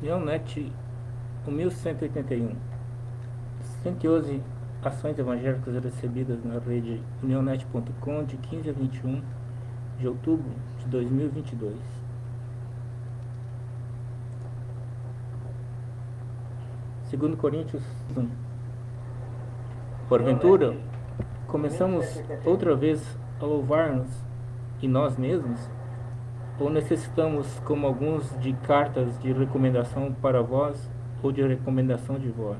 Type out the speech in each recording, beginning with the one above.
União Net 1181. 111 ações evangélicas recebidas na rede unionet.com de 15 a 21 de outubro de 2022. Segundo Coríntios 1. Porventura, começamos outra vez a louvar-nos e nós mesmos? Ou necessitamos, como alguns, de cartas de recomendação para vós ou de recomendação de vós?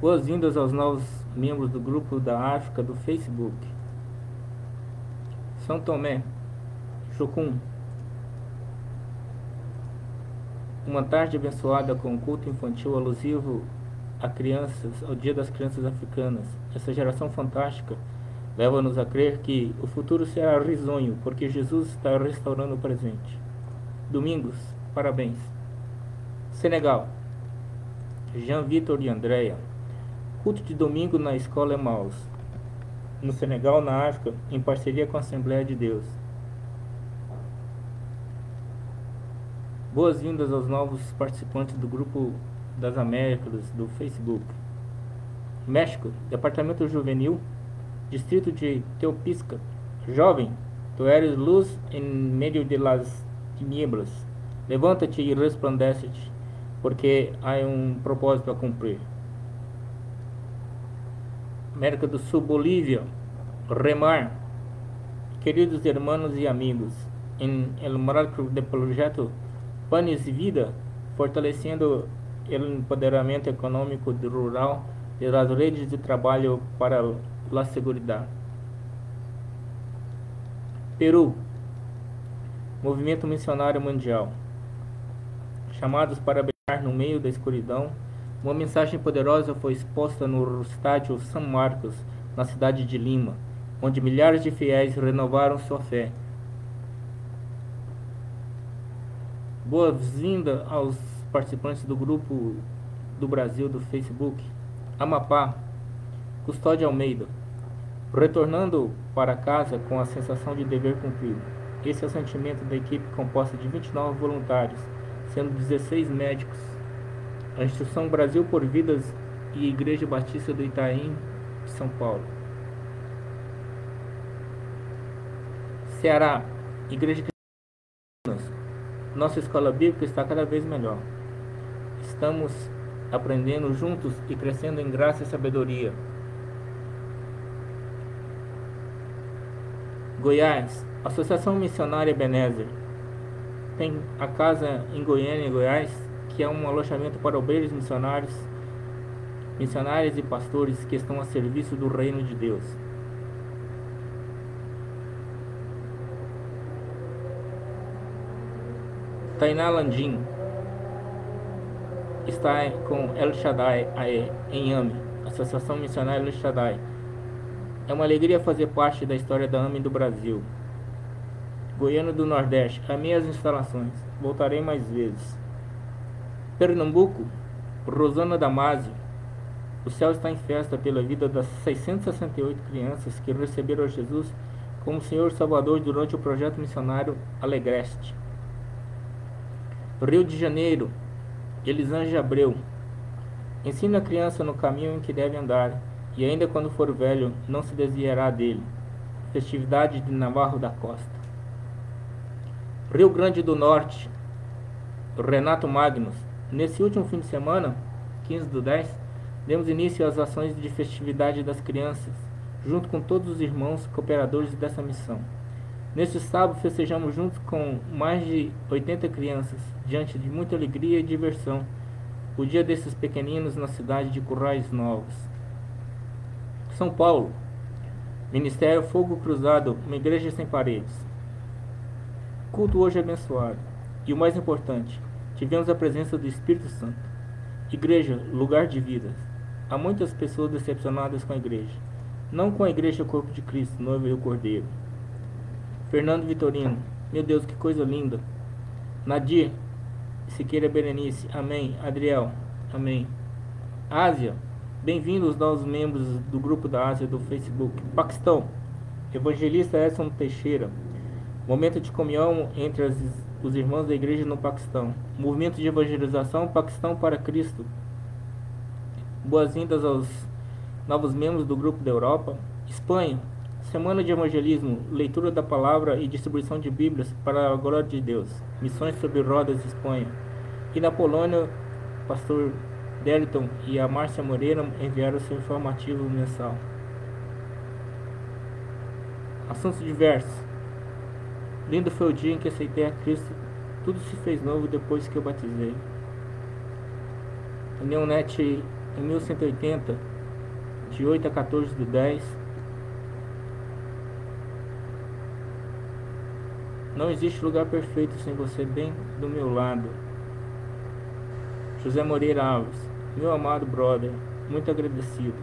Boas-vindas aos novos membros do grupo da África do Facebook. São Tomé, Chocum. Uma tarde abençoada com culto infantil alusivo a crianças, ao Dia das Crianças Africanas. Essa geração fantástica leva-nos a crer que o futuro será risonho, porque Jesus está restaurando o presente. Domingos, parabéns. Senegal. Jean Vitor e Andréia. Culto de domingo na escola Emaus. No Senegal, na África, em parceria com a Assembleia de Deus. Boas-vindas aos novos participantes do grupo das Américas do Facebook. México, Departamento Juvenil, Distrito de Teopisca. Jovem, tu eres luz em meio de las tinieblas. Levanta-te e resplandece-te, porque há um propósito a cumprir. América do Sul, Bolívia, Remar. Queridos irmãos e amigos, em el marco do projeto Panes Vida, fortalecendo o empoderamento econômico rural e as redes de trabalho para la seguridade. Peru, Movimento Missionário Mundial. Chamados para brilhar no meio da escuridão, uma mensagem poderosa foi exposta no estádio São Marcos, na cidade de Lima, onde milhares de fiéis renovaram sua fé. Boa-vinda aos participantes do grupo do Brasil do Facebook. Amapá, Custódio Almeida. Retornando para casa com a sensação de dever cumprido. Esse é o sentimento da equipe composta de 29 voluntários, sendo 16 médicos. A Instituição Brasil por Vidas e Igreja Batista do Itaim, São Paulo. Ceará, Igreja Cristã. Nossa escola bíblica está cada vez melhor. Estamos aprendendo juntos e crescendo em graça e sabedoria. Goiás, Associação Missionária Benézer. Tem a casa em Goiânia, Goiás, que é um alojamento para obreiros missionários, missionários e pastores que estão a serviço do reino de Deus. Tainá Landim está com El Shaddai em AME, Associação Missionária El Shaddai. É uma alegria fazer parte da história da AME do Brasil. Goiano do Nordeste, amei as instalações. Voltarei mais vezes. Pernambuco, Rosana Damasio. O céu está em festa pela vida das 668 crianças que receberam Jesus como Senhor Salvador durante o projeto missionário Alegreste. Rio de Janeiro, Elisângela Abreu. Ensina a criança no caminho em que deve andar, e ainda quando for velho, não se desviará dele. Festividade de Navarro da Costa. Rio Grande do Norte, Renato Magnus. Nesse último fim de semana, 15 do 10, demos início às ações de festividade das crianças, junto com todos os irmãos cooperadores dessa missão. Neste sábado festejamos juntos com mais de 80 crianças, diante de muita alegria e diversão, o dia desses pequeninos na cidade de Currais Novos. São Paulo, Ministério Fogo Cruzado, uma igreja sem paredes. Culto hoje abençoado. E o mais importante, tivemos a presença do Espírito Santo. Igreja, lugar de vida. Há muitas pessoas decepcionadas com a igreja. Não com a igreja corpo de Cristo, noivo e o Cordeiro. Fernando Vitorino. Meu Deus, que coisa linda. Nadir. Siqueira Berenice. Amém. Adriel. Amém. Ásia. Bem-vindos novos membros do grupo da Ásia do Facebook. Paquistão. Evangelista Edson Teixeira. Momento de comunhão entre as os irmãos da igreja no Paquistão. Movimento de evangelização Paquistão para Cristo. Boas-vindas aos novos membros do grupo da Europa. Espanha. Semana de evangelismo, leitura da palavra e distribuição de Bíblias para a glória de Deus. Missões sobre rodas Espanha. E na Polônia, pastor Deliton e a Márcia Moreira enviaram seu informativo mensal. Assuntos diversos. Lindo foi o dia em que aceitei a Cristo. Tudo se fez novo depois que eu batizei. União Net em 1180, de 8 a 14 do 10. Não existe lugar perfeito sem você bem do meu lado. José Moreira Alves, meu amado brother, muito agradecido.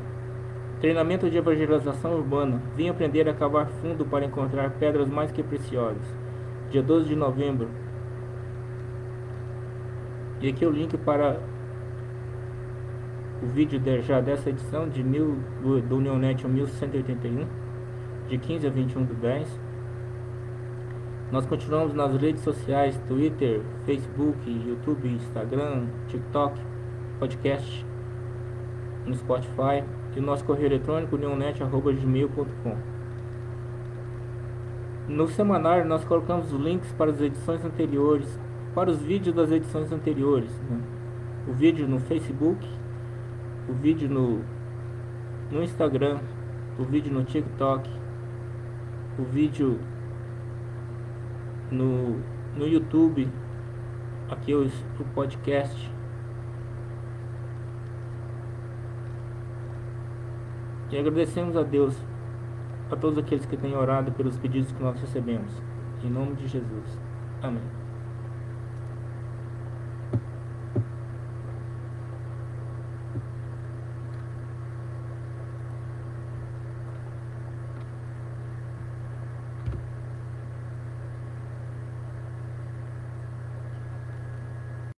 Treinamento de evangelização urbana. Vim aprender a cavar fundo para encontrar pedras mais que preciosas. Dia 12 de novembro. E aqui é o link para o vídeo de, já dessa edição de mil, do, do Unionet 1181, de 15 a 21 do 10. Nós continuamos nas redes sociais, Twitter, Facebook, YouTube, Instagram, TikTok, podcast, no Spotify e nosso correio eletrônico neonet.gmail.com No semanário nós colocamos os links para as edições anteriores, para os vídeos das edições anteriores. Né? O vídeo no Facebook, o vídeo no, no Instagram, o vídeo no TikTok, o vídeo no, no YouTube, aqui o, podcast E agradecemos a Deus, a todos aqueles que têm orado pelos pedidos que nós recebemos. Em nome de Jesus. Amém.